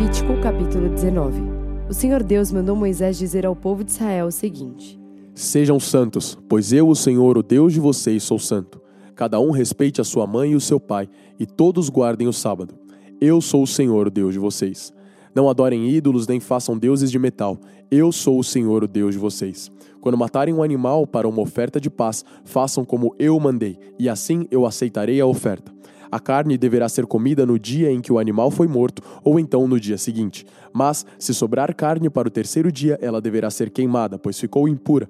Levítico capítulo 19 O Senhor Deus mandou Moisés dizer ao povo de Israel o seguinte: Sejam santos, pois eu, o Senhor, o Deus de vocês, sou santo. Cada um respeite a sua mãe e o seu pai, e todos guardem o sábado. Eu sou o Senhor, o Deus de vocês. Não adorem ídolos nem façam deuses de metal. Eu sou o Senhor, o Deus de vocês. Quando matarem um animal para uma oferta de paz, façam como eu mandei, e assim eu aceitarei a oferta. A carne deverá ser comida no dia em que o animal foi morto, ou então no dia seguinte. Mas, se sobrar carne para o terceiro dia, ela deverá ser queimada, pois ficou impura.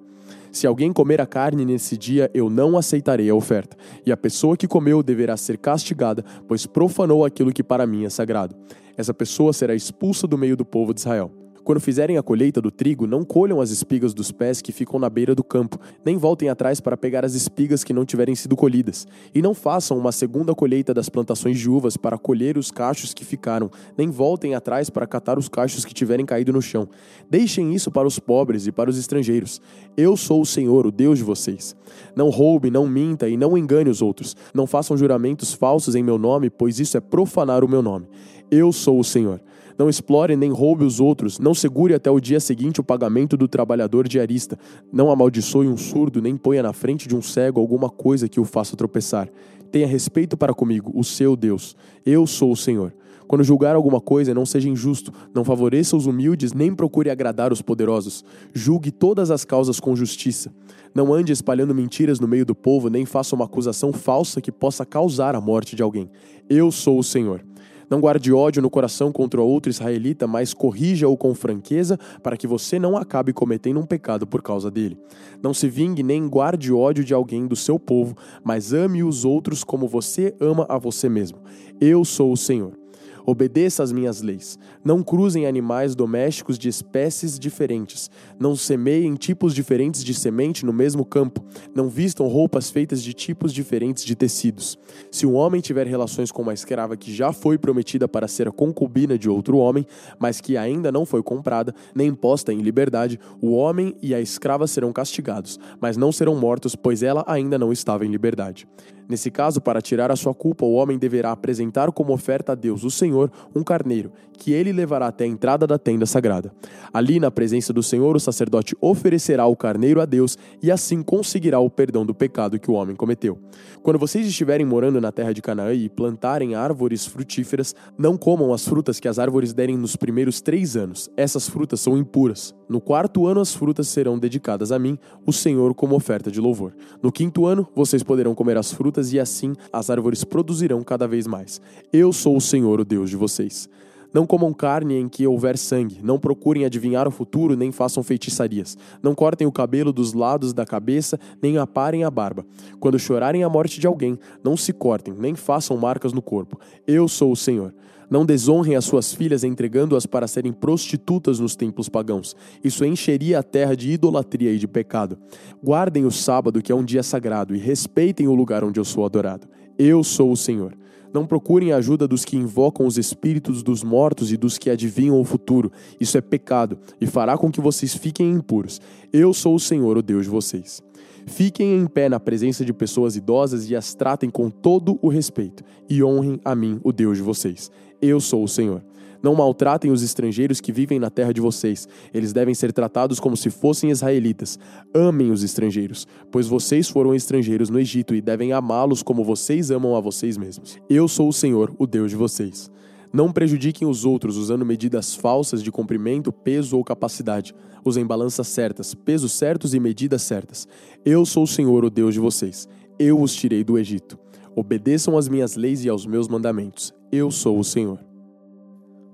Se alguém comer a carne nesse dia, eu não aceitarei a oferta. E a pessoa que comeu deverá ser castigada, pois profanou aquilo que para mim é sagrado. Essa pessoa será expulsa do meio do povo de Israel. Quando fizerem a colheita do trigo, não colham as espigas dos pés que ficam na beira do campo, nem voltem atrás para pegar as espigas que não tiverem sido colhidas. E não façam uma segunda colheita das plantações de uvas para colher os cachos que ficaram, nem voltem atrás para catar os cachos que tiverem caído no chão. Deixem isso para os pobres e para os estrangeiros. Eu sou o Senhor, o Deus de vocês. Não roube, não minta e não engane os outros. Não façam juramentos falsos em meu nome, pois isso é profanar o meu nome. Eu sou o Senhor. Não explore nem roube os outros. Não segure até o dia seguinte o pagamento do trabalhador diarista. Não amaldiçoe um surdo, nem ponha na frente de um cego alguma coisa que o faça tropeçar. Tenha respeito para comigo, o seu Deus. Eu sou o Senhor. Quando julgar alguma coisa, não seja injusto, não favoreça os humildes, nem procure agradar os poderosos. Julgue todas as causas com justiça. Não ande espalhando mentiras no meio do povo, nem faça uma acusação falsa que possa causar a morte de alguém. Eu sou o Senhor. Não guarde ódio no coração contra outro israelita, mas corrija-o com franqueza para que você não acabe cometendo um pecado por causa dele. Não se vingue nem guarde ódio de alguém do seu povo, mas ame os outros como você ama a você mesmo. Eu sou o Senhor. Obedeça às minhas leis. Não cruzem animais domésticos de espécies diferentes. Não semeiem tipos diferentes de semente no mesmo campo. Não vistam roupas feitas de tipos diferentes de tecidos. Se um homem tiver relações com uma escrava que já foi prometida para ser a concubina de outro homem, mas que ainda não foi comprada, nem posta em liberdade, o homem e a escrava serão castigados, mas não serão mortos, pois ela ainda não estava em liberdade. Nesse caso, para tirar a sua culpa, o homem deverá apresentar como oferta a Deus, o Senhor, um carneiro, que ele levará até a entrada da tenda sagrada. Ali, na presença do Senhor, o sacerdote oferecerá o carneiro a Deus e assim conseguirá o perdão do pecado que o homem cometeu. Quando vocês estiverem morando na terra de Canaã e plantarem árvores frutíferas, não comam as frutas que as árvores derem nos primeiros três anos. Essas frutas são impuras. No quarto ano, as frutas serão dedicadas a mim, o Senhor, como oferta de louvor. No quinto ano, vocês poderão comer as frutas e assim as árvores produzirão cada vez mais. Eu sou o Senhor, o Deus de vocês. Não comam carne em que houver sangue, não procurem adivinhar o futuro, nem façam feitiçarias. Não cortem o cabelo dos lados da cabeça, nem aparem a barba. Quando chorarem a morte de alguém, não se cortem, nem façam marcas no corpo. Eu sou o Senhor. Não desonrem as suas filhas entregando-as para serem prostitutas nos templos pagãos. Isso encheria a terra de idolatria e de pecado. Guardem o sábado, que é um dia sagrado, e respeitem o lugar onde eu sou adorado. Eu sou o Senhor. Não procurem a ajuda dos que invocam os espíritos dos mortos e dos que adivinham o futuro. Isso é pecado e fará com que vocês fiquem impuros. Eu sou o Senhor, o Deus de vocês. Fiquem em pé na presença de pessoas idosas e as tratem com todo o respeito, e honrem a mim, o Deus de vocês. Eu sou o Senhor. Não maltratem os estrangeiros que vivem na terra de vocês. Eles devem ser tratados como se fossem israelitas. Amem os estrangeiros, pois vocês foram estrangeiros no Egito e devem amá-los como vocês amam a vocês mesmos. Eu sou o Senhor, o Deus de vocês. Não prejudiquem os outros usando medidas falsas de comprimento, peso ou capacidade. Usem balanças certas, pesos certos e medidas certas. Eu sou o Senhor, o Deus de vocês. Eu os tirei do Egito. Obedeçam às minhas leis e aos meus mandamentos. Eu sou o Senhor.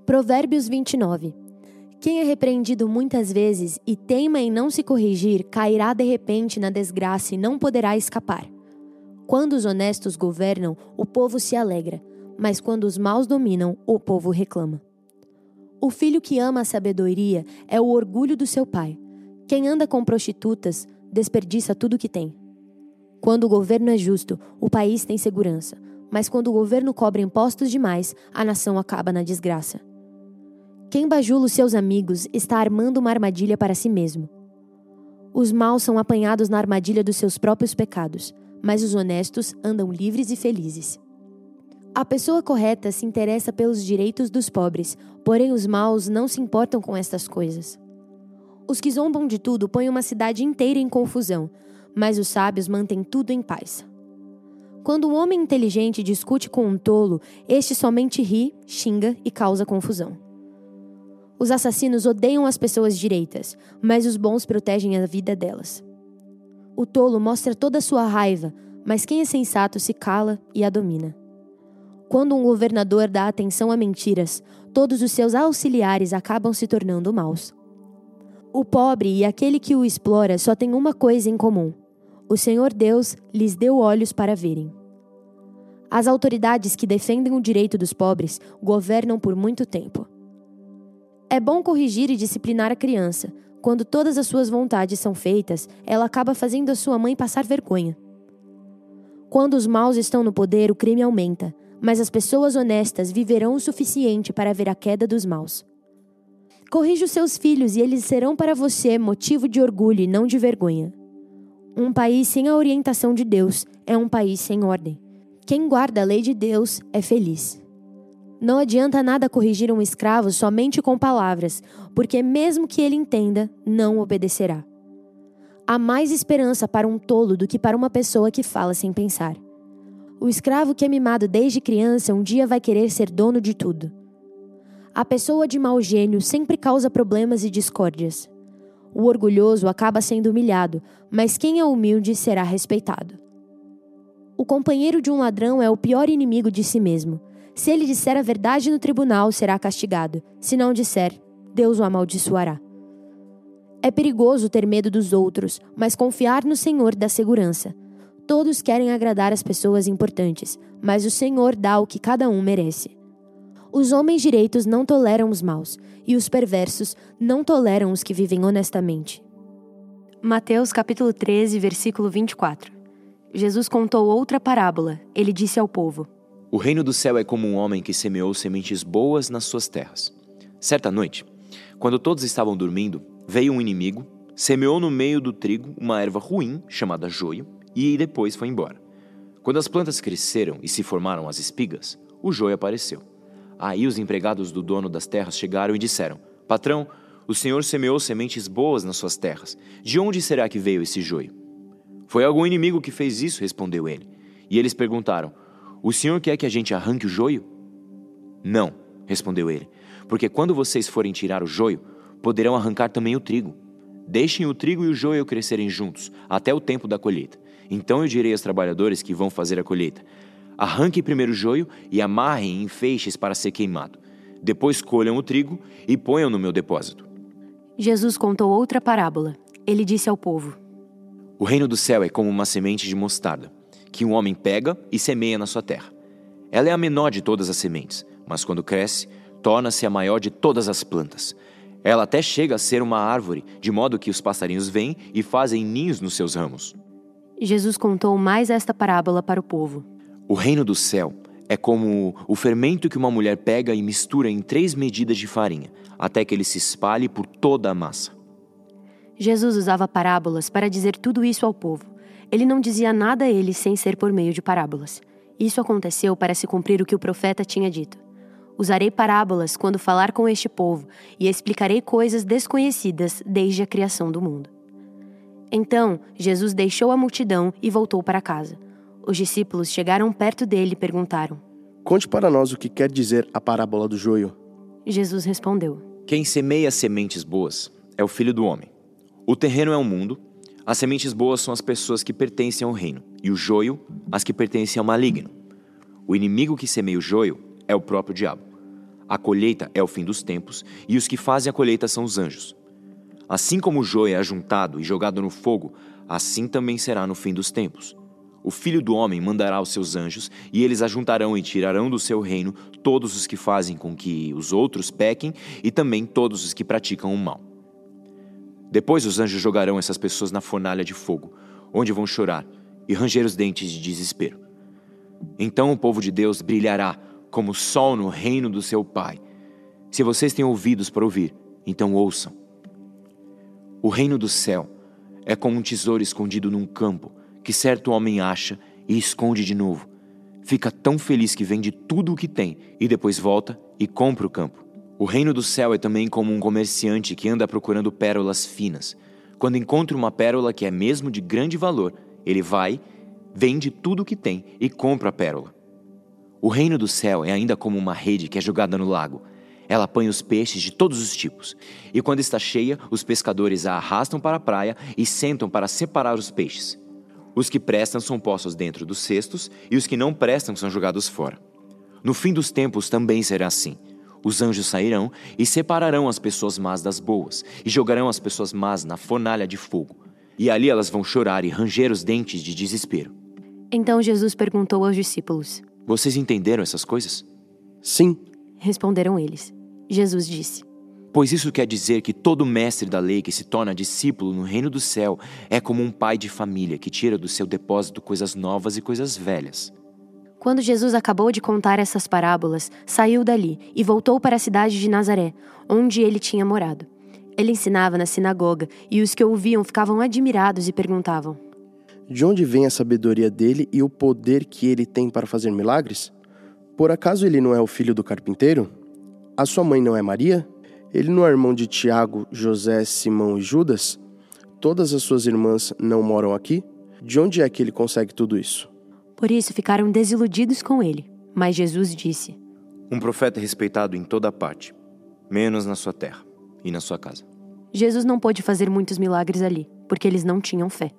Provérbios 29. Quem é repreendido muitas vezes e teima em não se corrigir, cairá de repente na desgraça e não poderá escapar. Quando os honestos governam, o povo se alegra mas quando os maus dominam, o povo reclama. O filho que ama a sabedoria é o orgulho do seu pai. Quem anda com prostitutas desperdiça tudo o que tem. Quando o governo é justo, o país tem segurança, mas quando o governo cobra impostos demais, a nação acaba na desgraça. Quem bajula os seus amigos está armando uma armadilha para si mesmo. Os maus são apanhados na armadilha dos seus próprios pecados, mas os honestos andam livres e felizes. A pessoa correta se interessa pelos direitos dos pobres, porém os maus não se importam com estas coisas. Os que zombam de tudo põem uma cidade inteira em confusão, mas os sábios mantêm tudo em paz. Quando um homem inteligente discute com um tolo, este somente ri, xinga e causa confusão. Os assassinos odeiam as pessoas direitas, mas os bons protegem a vida delas. O tolo mostra toda a sua raiva, mas quem é sensato se cala e a domina. Quando um governador dá atenção a mentiras, todos os seus auxiliares acabam se tornando maus. O pobre e aquele que o explora só têm uma coisa em comum: o Senhor Deus lhes deu olhos para verem. As autoridades que defendem o direito dos pobres governam por muito tempo. É bom corrigir e disciplinar a criança. Quando todas as suas vontades são feitas, ela acaba fazendo a sua mãe passar vergonha. Quando os maus estão no poder, o crime aumenta mas as pessoas honestas viverão o suficiente para ver a queda dos maus. Corrija os seus filhos e eles serão para você motivo de orgulho e não de vergonha. Um país sem a orientação de Deus é um país sem ordem. Quem guarda a lei de Deus é feliz. Não adianta nada corrigir um escravo somente com palavras, porque mesmo que ele entenda, não obedecerá. Há mais esperança para um tolo do que para uma pessoa que fala sem pensar. O escravo que é mimado desde criança um dia vai querer ser dono de tudo. A pessoa de mau gênio sempre causa problemas e discórdias. O orgulhoso acaba sendo humilhado, mas quem é humilde será respeitado. O companheiro de um ladrão é o pior inimigo de si mesmo. Se ele disser a verdade no tribunal, será castigado. Se não disser, Deus o amaldiçoará. É perigoso ter medo dos outros, mas confiar no Senhor dá segurança. Todos querem agradar as pessoas importantes, mas o Senhor dá o que cada um merece. Os homens direitos não toleram os maus, e os perversos não toleram os que vivem honestamente. Mateus capítulo 13, versículo 24. Jesus contou outra parábola. Ele disse ao povo: O reino do céu é como um homem que semeou sementes boas nas suas terras. Certa noite, quando todos estavam dormindo, veio um inimigo, semeou no meio do trigo uma erva ruim chamada joio e depois foi embora. Quando as plantas cresceram e se formaram as espigas, o joio apareceu. Aí os empregados do dono das terras chegaram e disseram: Patrão, o senhor semeou sementes boas nas suas terras. De onde será que veio esse joio? Foi algum inimigo que fez isso, respondeu ele. E eles perguntaram: O senhor quer que a gente arranque o joio? Não, respondeu ele, porque quando vocês forem tirar o joio, poderão arrancar também o trigo. Deixem o trigo e o joio crescerem juntos, até o tempo da colheita. Então eu direi aos trabalhadores que vão fazer a colheita: arranquem primeiro o joio e amarrem em feixes para ser queimado. Depois colham o trigo e ponham no meu depósito. Jesus contou outra parábola. Ele disse ao povo: O reino do céu é como uma semente de mostarda, que um homem pega e semeia na sua terra. Ela é a menor de todas as sementes, mas quando cresce, torna-se a maior de todas as plantas. Ela até chega a ser uma árvore, de modo que os passarinhos vêm e fazem ninhos nos seus ramos. Jesus contou mais esta parábola para o povo. O reino do céu é como o fermento que uma mulher pega e mistura em três medidas de farinha, até que ele se espalhe por toda a massa. Jesus usava parábolas para dizer tudo isso ao povo. Ele não dizia nada a eles sem ser por meio de parábolas. Isso aconteceu para se cumprir o que o profeta tinha dito. Usarei parábolas quando falar com este povo e explicarei coisas desconhecidas desde a criação do mundo. Então, Jesus deixou a multidão e voltou para casa. Os discípulos chegaram perto dele e perguntaram: Conte para nós o que quer dizer a parábola do joio. Jesus respondeu: Quem semeia sementes boas é o filho do homem. O terreno é o mundo, as sementes boas são as pessoas que pertencem ao reino, e o joio, as que pertencem ao maligno. O inimigo que semeia o joio é o próprio diabo. A colheita é o fim dos tempos, e os que fazem a colheita são os anjos. Assim como o joio é ajuntado e jogado no fogo, assim também será no fim dos tempos. O filho do homem mandará os seus anjos, e eles ajuntarão e tirarão do seu reino todos os que fazem com que os outros pequem e também todos os que praticam o mal. Depois os anjos jogarão essas pessoas na fornalha de fogo, onde vão chorar e ranger os dentes de desespero. Então o povo de Deus brilhará como o sol no reino do seu Pai. Se vocês têm ouvidos para ouvir, então ouçam. O reino do céu é como um tesouro escondido num campo que certo homem acha e esconde de novo. fica tão feliz que vende tudo o que tem e depois volta e compra o campo. O reino do céu é também como um comerciante que anda procurando pérolas finas. Quando encontra uma pérola que é mesmo de grande valor, ele vai, vende tudo o que tem e compra a pérola. O reino do céu é ainda como uma rede que é jogada no lago. Ela apanha os peixes de todos os tipos. E quando está cheia, os pescadores a arrastam para a praia e sentam para separar os peixes. Os que prestam são postos dentro dos cestos e os que não prestam são jogados fora. No fim dos tempos também será assim. Os anjos sairão e separarão as pessoas más das boas, e jogarão as pessoas más na fornalha de fogo. E ali elas vão chorar e ranger os dentes de desespero. Então Jesus perguntou aos discípulos: Vocês entenderam essas coisas? Sim, Responderam eles. Jesus disse: Pois isso quer dizer que todo mestre da lei que se torna discípulo no reino do céu é como um pai de família que tira do seu depósito coisas novas e coisas velhas. Quando Jesus acabou de contar essas parábolas, saiu dali e voltou para a cidade de Nazaré, onde ele tinha morado. Ele ensinava na sinagoga e os que ouviam ficavam admirados e perguntavam: de onde vem a sabedoria dele e o poder que ele tem para fazer milagres? Por acaso ele não é o filho do carpinteiro? A sua mãe não é Maria? Ele não é irmão de Tiago, José, Simão e Judas? Todas as suas irmãs não moram aqui? De onde é que ele consegue tudo isso? Por isso ficaram desiludidos com ele. Mas Jesus disse: Um profeta é respeitado em toda parte, menos na sua terra e na sua casa. Jesus não pôde fazer muitos milagres ali, porque eles não tinham fé.